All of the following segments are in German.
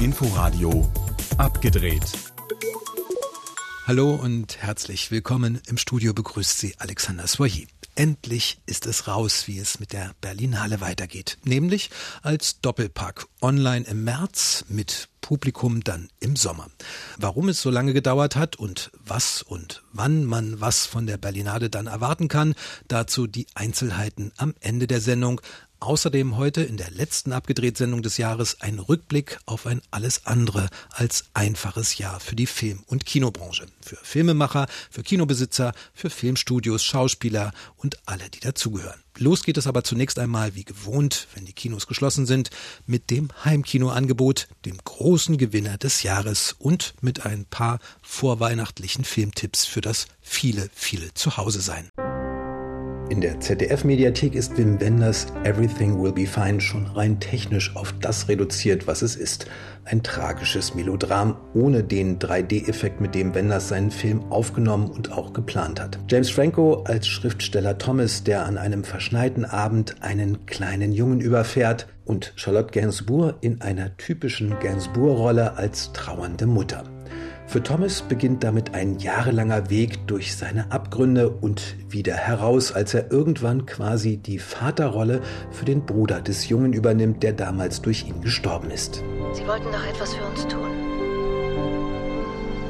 Inforadio abgedreht. Hallo und herzlich willkommen. Im Studio begrüßt Sie Alexander Soyer. Endlich ist es raus, wie es mit der Berlinale weitergeht. Nämlich als Doppelpack online im März mit Publikum dann im Sommer. Warum es so lange gedauert hat und was und wann man was von der Berlinale dann erwarten kann, dazu die Einzelheiten am Ende der Sendung. Außerdem heute in der letzten Abgedreht-Sendung des Jahres ein Rückblick auf ein alles andere als einfaches Jahr für die Film- und Kinobranche. Für Filmemacher, für Kinobesitzer, für Filmstudios, Schauspieler und alle, die dazugehören. Los geht es aber zunächst einmal, wie gewohnt, wenn die Kinos geschlossen sind, mit dem Heimkinoangebot, dem großen Gewinner des Jahres und mit ein paar vorweihnachtlichen Filmtipps für das viele, viele Zuhause sein. In der ZDF-Mediathek ist Wim Wenders Everything Will Be Fine schon rein technisch auf das reduziert, was es ist. Ein tragisches Melodram ohne den 3D-Effekt, mit dem Wenders seinen Film aufgenommen und auch geplant hat. James Franco als Schriftsteller Thomas, der an einem verschneiten Abend einen kleinen Jungen überfährt und Charlotte Gainsbourg in einer typischen Gainsbourg-Rolle als trauernde Mutter. Für Thomas beginnt damit ein jahrelanger Weg durch seine Abgründe und wieder heraus, als er irgendwann quasi die Vaterrolle für den Bruder des Jungen übernimmt, der damals durch ihn gestorben ist. Sie wollten doch etwas für uns tun.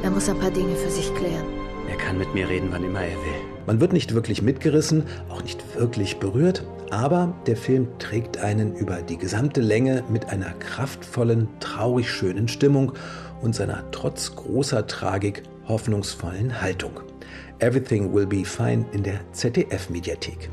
Er muss ein paar Dinge für sich klären. Er kann mit mir reden, wann immer er will. Man wird nicht wirklich mitgerissen, auch nicht wirklich berührt, aber der Film trägt einen über die gesamte Länge mit einer kraftvollen, traurig schönen Stimmung und seiner trotz großer Tragik hoffnungsvollen Haltung. Everything Will Be Fine in der ZDF-Mediathek.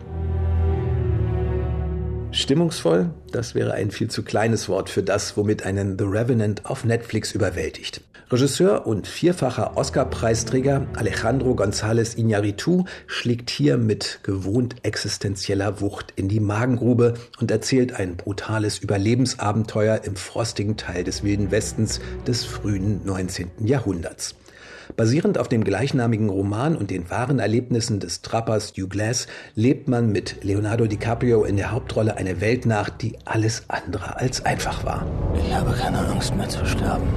Stimmungsvoll, das wäre ein viel zu kleines Wort für das, womit einen The Revenant auf Netflix überwältigt. Regisseur und vierfacher Oscar-Preisträger Alejandro González Iñárritu schlägt hier mit gewohnt existenzieller Wucht in die Magengrube und erzählt ein brutales Überlebensabenteuer im frostigen Teil des Wilden Westens des frühen 19. Jahrhunderts. Basierend auf dem gleichnamigen Roman und den wahren Erlebnissen des Trappers Hugh Glass lebt man mit Leonardo DiCaprio in der Hauptrolle eine Welt nach, die alles andere als einfach war. Ich habe keine Angst mehr zu sterben.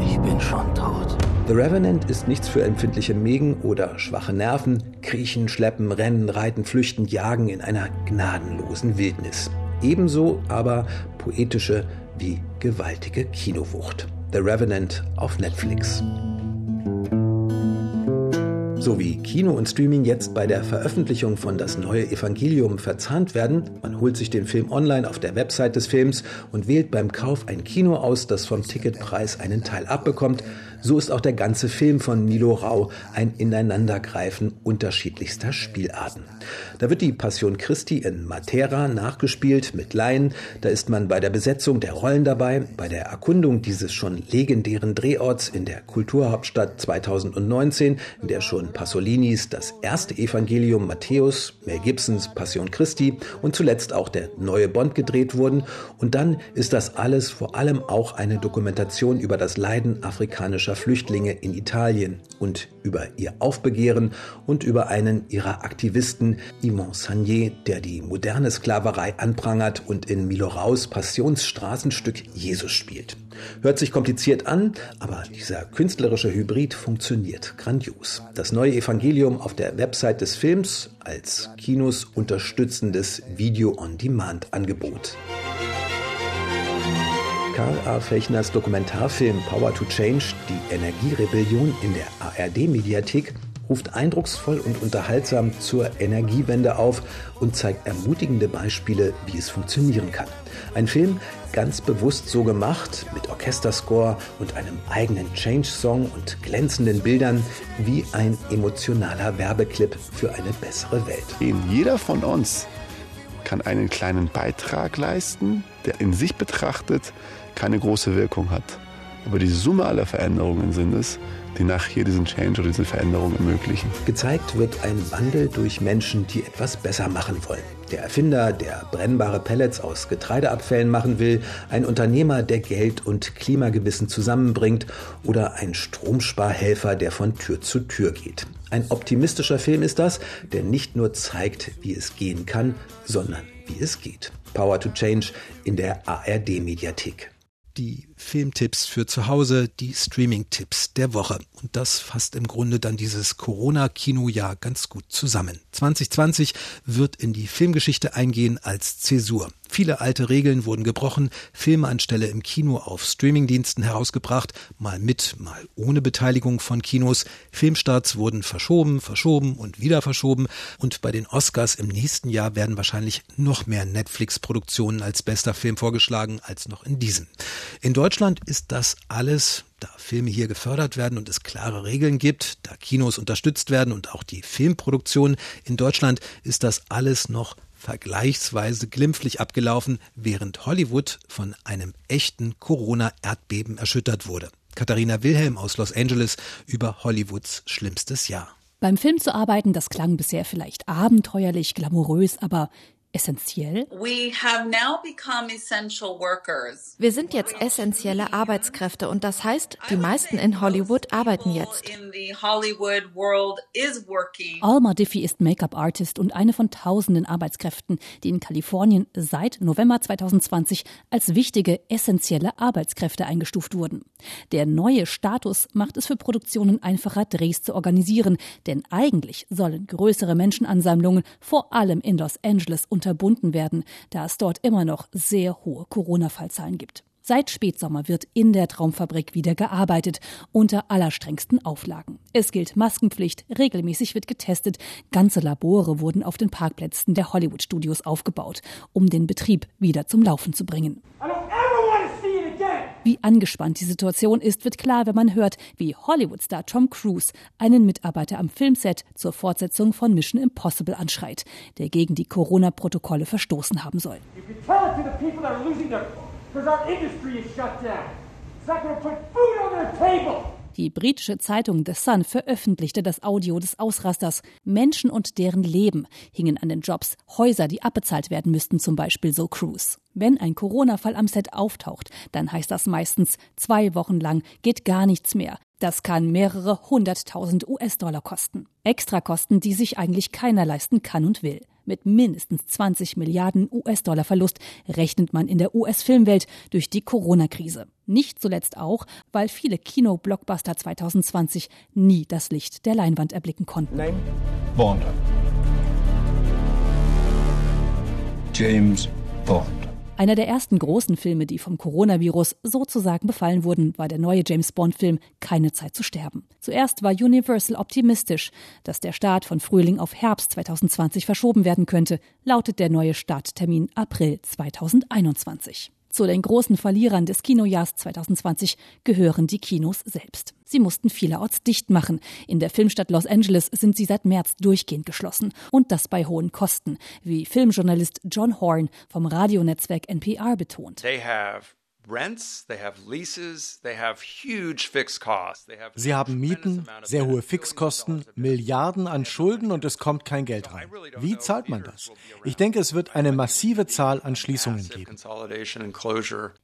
Ich bin schon tot. The Revenant ist nichts für empfindliche Mägen oder schwache Nerven. Kriechen, schleppen, rennen, reiten, flüchten, jagen in einer gnadenlosen Wildnis. Ebenso aber poetische wie gewaltige Kinowucht. The Revenant auf Netflix. So wie Kino und Streaming jetzt bei der Veröffentlichung von Das neue Evangelium verzahnt werden, man holt sich den Film online auf der Website des Films und wählt beim Kauf ein Kino aus, das vom Ticketpreis einen Teil abbekommt, so ist auch der ganze Film von Milo Rau ein Ineinandergreifen unterschiedlichster Spielarten. Da wird die Passion Christi in Matera nachgespielt mit Laien, da ist man bei der Besetzung der Rollen dabei, bei der Erkundung dieses schon legendären Drehorts in der Kulturhauptstadt 2019, in der schon Pasolinis das erste Evangelium Matthäus, Mel Gibsons Passion Christi und zuletzt auch der neue Bond gedreht wurden. Und dann ist das alles vor allem auch eine Dokumentation über das Leiden afrikanischer syrischer Flüchtlinge in Italien und über ihr Aufbegehren und über einen ihrer Aktivisten, Yvon Sagnier, der die moderne Sklaverei anprangert und in Miloraus Passionsstraßenstück Jesus spielt. Hört sich kompliziert an, aber dieser künstlerische Hybrid funktioniert grandios. Das neue Evangelium auf der Website des Films als Kinos unterstützendes Video-on-Demand-Angebot. Karl A. Fechners Dokumentarfilm Power to Change, die Energierebellion in der ARD-Mediathek, ruft eindrucksvoll und unterhaltsam zur Energiewende auf und zeigt ermutigende Beispiele, wie es funktionieren kann. Ein Film ganz bewusst so gemacht, mit Orchesterscore und einem eigenen Change-Song und glänzenden Bildern, wie ein emotionaler Werbeclip für eine bessere Welt. Jeder von uns kann einen kleinen Beitrag leisten, der in sich betrachtet keine große Wirkung hat. Aber die Summe aller Veränderungen sind es, die nachher diesen Change oder diese Veränderung ermöglichen. Gezeigt wird ein Wandel durch Menschen, die etwas besser machen wollen. Der Erfinder, der brennbare Pellets aus Getreideabfällen machen will, ein Unternehmer, der Geld und Klimagewissen zusammenbringt oder ein Stromsparhelfer, der von Tür zu Tür geht. Ein optimistischer Film ist das, der nicht nur zeigt, wie es gehen kann, sondern wie es geht. Power to Change in der ARD-Mediathek die Filmtipps für zu Hause, die Streaming-Tipps der Woche. Und das fasst im Grunde dann dieses Corona-Kinojahr ganz gut zusammen. 2020 wird in die Filmgeschichte eingehen als Zäsur. Viele alte Regeln wurden gebrochen, Filme anstelle im Kino auf Streamingdiensten herausgebracht, mal mit, mal ohne Beteiligung von Kinos. Filmstarts wurden verschoben, verschoben und wieder verschoben. Und bei den Oscars im nächsten Jahr werden wahrscheinlich noch mehr Netflix-Produktionen als bester Film vorgeschlagen als noch in diesem. In Deutschland ist das alles da Filme hier gefördert werden und es klare Regeln gibt, da Kinos unterstützt werden und auch die Filmproduktion in Deutschland ist das alles noch vergleichsweise glimpflich abgelaufen, während Hollywood von einem echten Corona-Erdbeben erschüttert wurde. Katharina Wilhelm aus Los Angeles über Hollywoods schlimmstes Jahr. Beim Film zu arbeiten, das klang bisher vielleicht abenteuerlich, glamourös, aber essentiell? Wir sind jetzt essentielle Arbeitskräfte und das heißt, die meisten in Hollywood arbeiten jetzt. Alma Diffie ist Make-up-Artist und eine von tausenden Arbeitskräften, die in Kalifornien seit November 2020 als wichtige essentielle Arbeitskräfte eingestuft wurden. Der neue Status macht es für Produktionen einfacher, Drehs zu organisieren, denn eigentlich sollen größere Menschenansammlungen vor allem in Los Angeles und unterbunden werden, da es dort immer noch sehr hohe Corona-Fallzahlen gibt. Seit Spätsommer wird in der Traumfabrik wieder gearbeitet, unter allerstrengsten Auflagen. Es gilt Maskenpflicht, regelmäßig wird getestet, ganze Labore wurden auf den Parkplätzen der Hollywood-Studios aufgebaut, um den Betrieb wieder zum Laufen zu bringen. Wie angespannt die Situation ist, wird klar, wenn man hört, wie Hollywood-Star Tom Cruise einen Mitarbeiter am Filmset zur Fortsetzung von Mission Impossible anschreit, der gegen die Corona-Protokolle verstoßen haben soll. Die britische Zeitung The Sun veröffentlichte das Audio des Ausrasters. Menschen und deren Leben hingen an den Jobs. Häuser, die abbezahlt werden müssten, zum Beispiel so Cruise. Wenn ein Corona-Fall am Set auftaucht, dann heißt das meistens, zwei Wochen lang geht gar nichts mehr. Das kann mehrere hunderttausend US-Dollar kosten. Extrakosten, die sich eigentlich keiner leisten kann und will. Mit mindestens 20 Milliarden US-Dollar Verlust rechnet man in der US-Filmwelt durch die Corona-Krise. Nicht zuletzt auch, weil viele Kino-Blockbuster 2020 nie das Licht der Leinwand erblicken konnten. Name? Bond. James Bond. Einer der ersten großen Filme, die vom Coronavirus sozusagen befallen wurden, war der neue James Bond-Film Keine Zeit zu sterben. Zuerst war Universal optimistisch, dass der Start von Frühling auf Herbst 2020 verschoben werden könnte, lautet der neue Starttermin April 2021. Zu den großen Verlierern des Kinojahrs 2020 gehören die Kinos selbst. Sie mussten vielerorts dicht machen. In der Filmstadt Los Angeles sind sie seit März durchgehend geschlossen. Und das bei hohen Kosten, wie Filmjournalist John Horn vom Radionetzwerk NPR betont. Sie haben Mieten, sehr hohe Fixkosten, Milliarden an Schulden und es kommt kein Geld rein. Wie zahlt man das? Ich denke, es wird eine massive Zahl an Schließungen geben.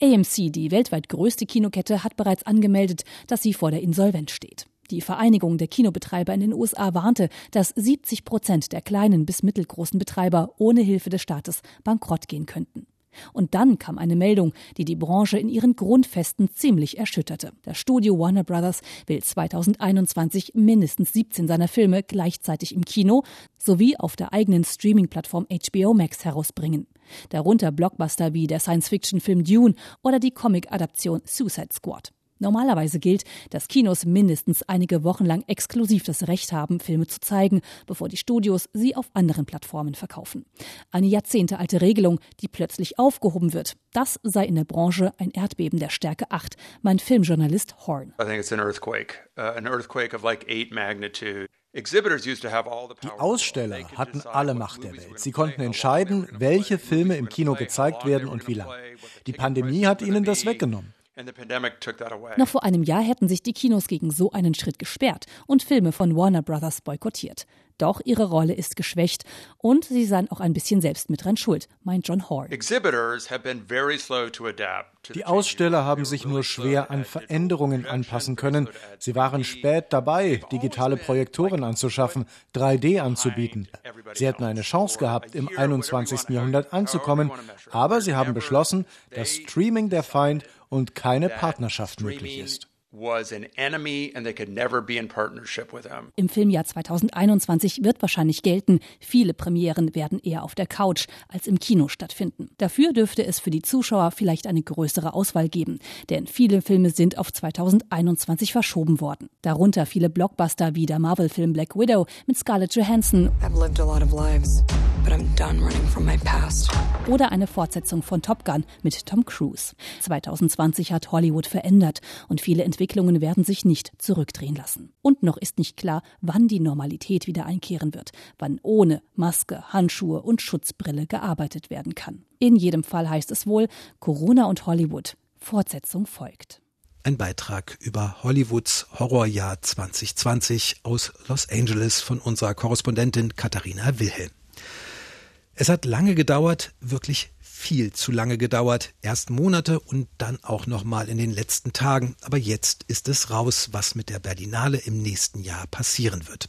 AMC, die weltweit größte Kinokette, hat bereits angemeldet, dass sie vor der Insolvenz steht. Die Vereinigung der Kinobetreiber in den USA warnte, dass 70 Prozent der kleinen bis mittelgroßen Betreiber ohne Hilfe des Staates bankrott gehen könnten. Und dann kam eine Meldung, die die Branche in ihren Grundfesten ziemlich erschütterte. Das Studio Warner Brothers will 2021 mindestens 17 seiner Filme gleichzeitig im Kino sowie auf der eigenen Streaming-Plattform HBO Max herausbringen. Darunter Blockbuster wie der Science-Fiction-Film Dune oder die Comic-Adaption Suicide Squad. Normalerweise gilt, dass Kinos mindestens einige Wochen lang exklusiv das Recht haben, Filme zu zeigen, bevor die Studios sie auf anderen Plattformen verkaufen. Eine jahrzehntealte Regelung, die plötzlich aufgehoben wird. Das sei in der Branche ein Erdbeben der Stärke 8, meint Filmjournalist Horn. I think it's an earthquake, uh, an earthquake of like 8 magnitude. Die Aussteller hatten alle Macht der Welt. Sie konnten entscheiden, welche Filme im Kino gezeigt werden und wie lange. Die Pandemie hat ihnen das weggenommen. Noch vor einem Jahr hätten sich die Kinos gegen so einen Schritt gesperrt und Filme von Warner Brothers boykottiert. Doch ihre Rolle ist geschwächt und sie seien auch ein bisschen selbst mit dran schuld, meint John Hall. Die Aussteller haben sich nur schwer an Veränderungen anpassen können. Sie waren spät dabei, digitale Projektoren anzuschaffen, 3D anzubieten. Sie hätten eine Chance gehabt, im 21. Jahrhundert anzukommen, aber sie haben beschlossen, dass Streaming der Feind und keine Partnerschaft möglich ist was an enemy and they could never be in partnership with him. Im Filmjahr 2021 wird wahrscheinlich gelten, viele Premieren werden eher auf der Couch als im Kino stattfinden. Dafür dürfte es für die Zuschauer vielleicht eine größere Auswahl geben, denn viele Filme sind auf 2021 verschoben worden. Darunter viele Blockbuster wie der Marvel-Film Black Widow mit Scarlett Johansson. I've lived a lot of lives, but I'm done running from my past. Oder eine Fortsetzung von Top Gun mit Tom Cruise. 2020 hat Hollywood verändert und viele Entwicklungen Entwicklungen werden sich nicht zurückdrehen lassen. Und noch ist nicht klar, wann die Normalität wieder einkehren wird, wann ohne Maske, Handschuhe und Schutzbrille gearbeitet werden kann. In jedem Fall heißt es wohl, Corona und Hollywood. Fortsetzung folgt. Ein Beitrag über Hollywoods Horrorjahr 2020 aus Los Angeles von unserer Korrespondentin Katharina Wilhelm. Es hat lange gedauert, wirklich viel zu lange gedauert. Erst Monate und dann auch noch mal in den letzten Tagen. Aber jetzt ist es raus, was mit der Berlinale im nächsten Jahr passieren wird.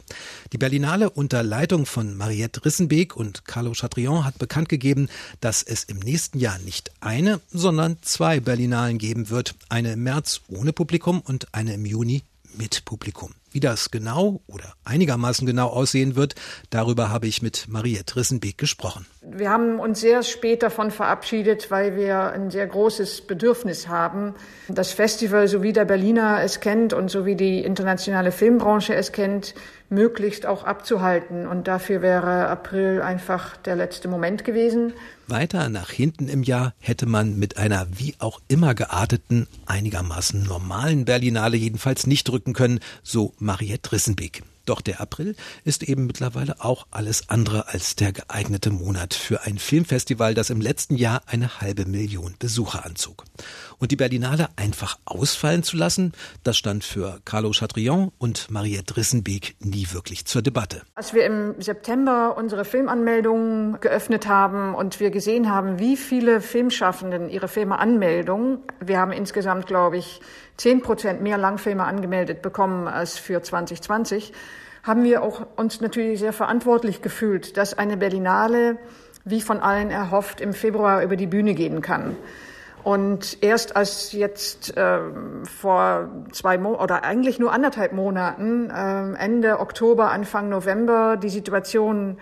Die Berlinale unter Leitung von Mariette Rissenbeek und Carlo Chatrion hat bekannt gegeben, dass es im nächsten Jahr nicht eine, sondern zwei Berlinalen geben wird. Eine im März ohne Publikum und eine im Juni mit Publikum. Wie das genau oder einigermaßen genau aussehen wird, darüber habe ich mit Mariette Rissenbeek gesprochen. Wir haben uns sehr spät davon verabschiedet, weil wir ein sehr großes Bedürfnis haben, das Festival, so wie der Berliner es kennt und so wie die internationale Filmbranche es kennt, möglichst auch abzuhalten. Und dafür wäre April einfach der letzte Moment gewesen. Weiter nach hinten im Jahr hätte man mit einer wie auch immer gearteten, einigermaßen normalen Berlinale jedenfalls nicht drücken können, so Mariette Rissenbeek. Doch der April ist eben mittlerweile auch alles andere als der geeignete Monat für ein Filmfestival, das im letzten Jahr eine halbe Million Besucher anzog. Und die Berlinale einfach ausfallen zu lassen, das stand für Carlo Chatrion und Mariette Rissenbeek nie wirklich zur Debatte. Als wir im September unsere Filmanmeldungen geöffnet haben und wir gesehen haben, wie viele Filmschaffenden ihre Filme anmelden, wir haben insgesamt, glaube ich, 10 Prozent mehr Langfilme angemeldet bekommen als für 2020, haben wir auch uns natürlich sehr verantwortlich gefühlt, dass eine Berlinale, wie von allen erhofft, im Februar über die Bühne gehen kann. Und erst als jetzt äh, vor zwei Mo oder eigentlich nur anderthalb Monaten, äh, Ende Oktober, Anfang November, die Situation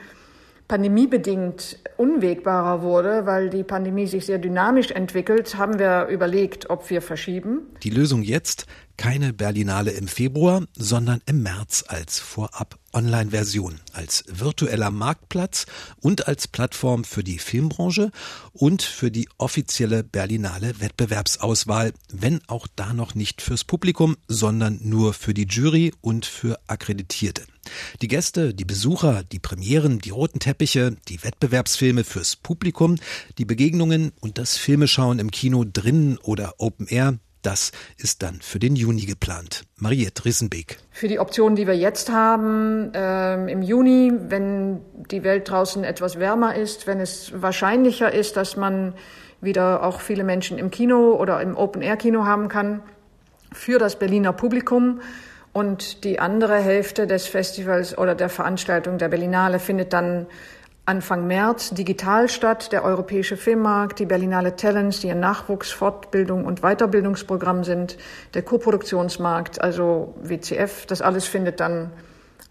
pandemiebedingt unwegbarer wurde, weil die Pandemie sich sehr dynamisch entwickelt, haben wir überlegt, ob wir verschieben. Die Lösung jetzt keine Berlinale im Februar, sondern im März als Vorab Online-Version, als virtueller Marktplatz und als Plattform für die Filmbranche und für die offizielle Berlinale Wettbewerbsauswahl, wenn auch da noch nicht fürs Publikum, sondern nur für die Jury und für Akkreditierte. Die Gäste, die Besucher, die Premieren, die roten Teppiche, die Wettbewerbsfilme fürs Publikum, die Begegnungen und das Filmeschauen im Kino drinnen oder Open Air, das ist dann für den Juni geplant. Mariette Rissenbeek. Für die Optionen, die wir jetzt haben, äh, im Juni, wenn die Welt draußen etwas wärmer ist, wenn es wahrscheinlicher ist, dass man wieder auch viele Menschen im Kino oder im Open-Air-Kino haben kann, für das Berliner Publikum. Und die andere Hälfte des Festivals oder der Veranstaltung der Berlinale findet dann Anfang März digital statt, der Europäische Filmmarkt, die Berlinale Talents, die ein Nachwuchs-, Fortbildung und Weiterbildungsprogramm sind, der Koproduktionsmarkt, also WCF, das alles findet dann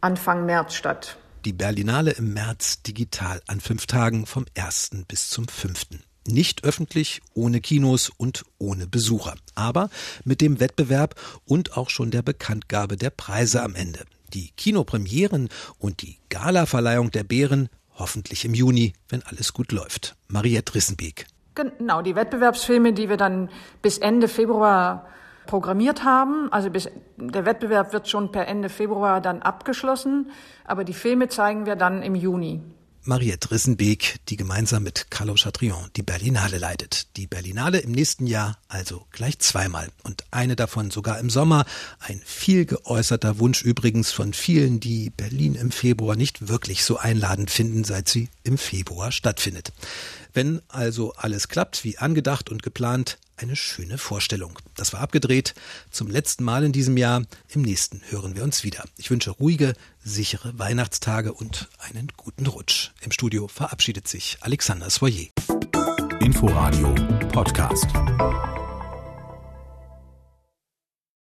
Anfang März statt. Die Berlinale im März digital an fünf Tagen vom 1. bis zum 5. Nicht öffentlich, ohne Kinos und ohne Besucher, aber mit dem Wettbewerb und auch schon der Bekanntgabe der Preise am Ende. Die Kinopremieren und die Galaverleihung der Bären Hoffentlich im Juni, wenn alles gut läuft. Mariette Rissenbeek. Genau, die Wettbewerbsfilme, die wir dann bis Ende Februar programmiert haben. Also bis, der Wettbewerb wird schon per Ende Februar dann abgeschlossen, aber die Filme zeigen wir dann im Juni. Mariette Rissenbeek, die gemeinsam mit Carlo Chatrion die Berlinale leitet. Die Berlinale im nächsten Jahr also gleich zweimal und eine davon sogar im Sommer. Ein viel geäußerter Wunsch übrigens von vielen, die Berlin im Februar nicht wirklich so einladend finden, seit sie im Februar stattfindet. Wenn also alles klappt wie angedacht und geplant, eine schöne Vorstellung. Das war abgedreht zum letzten Mal in diesem Jahr. Im nächsten hören wir uns wieder. Ich wünsche ruhige, sichere Weihnachtstage und einen guten Rutsch. Im Studio verabschiedet sich Alexander Soyer. Inforadio Podcast.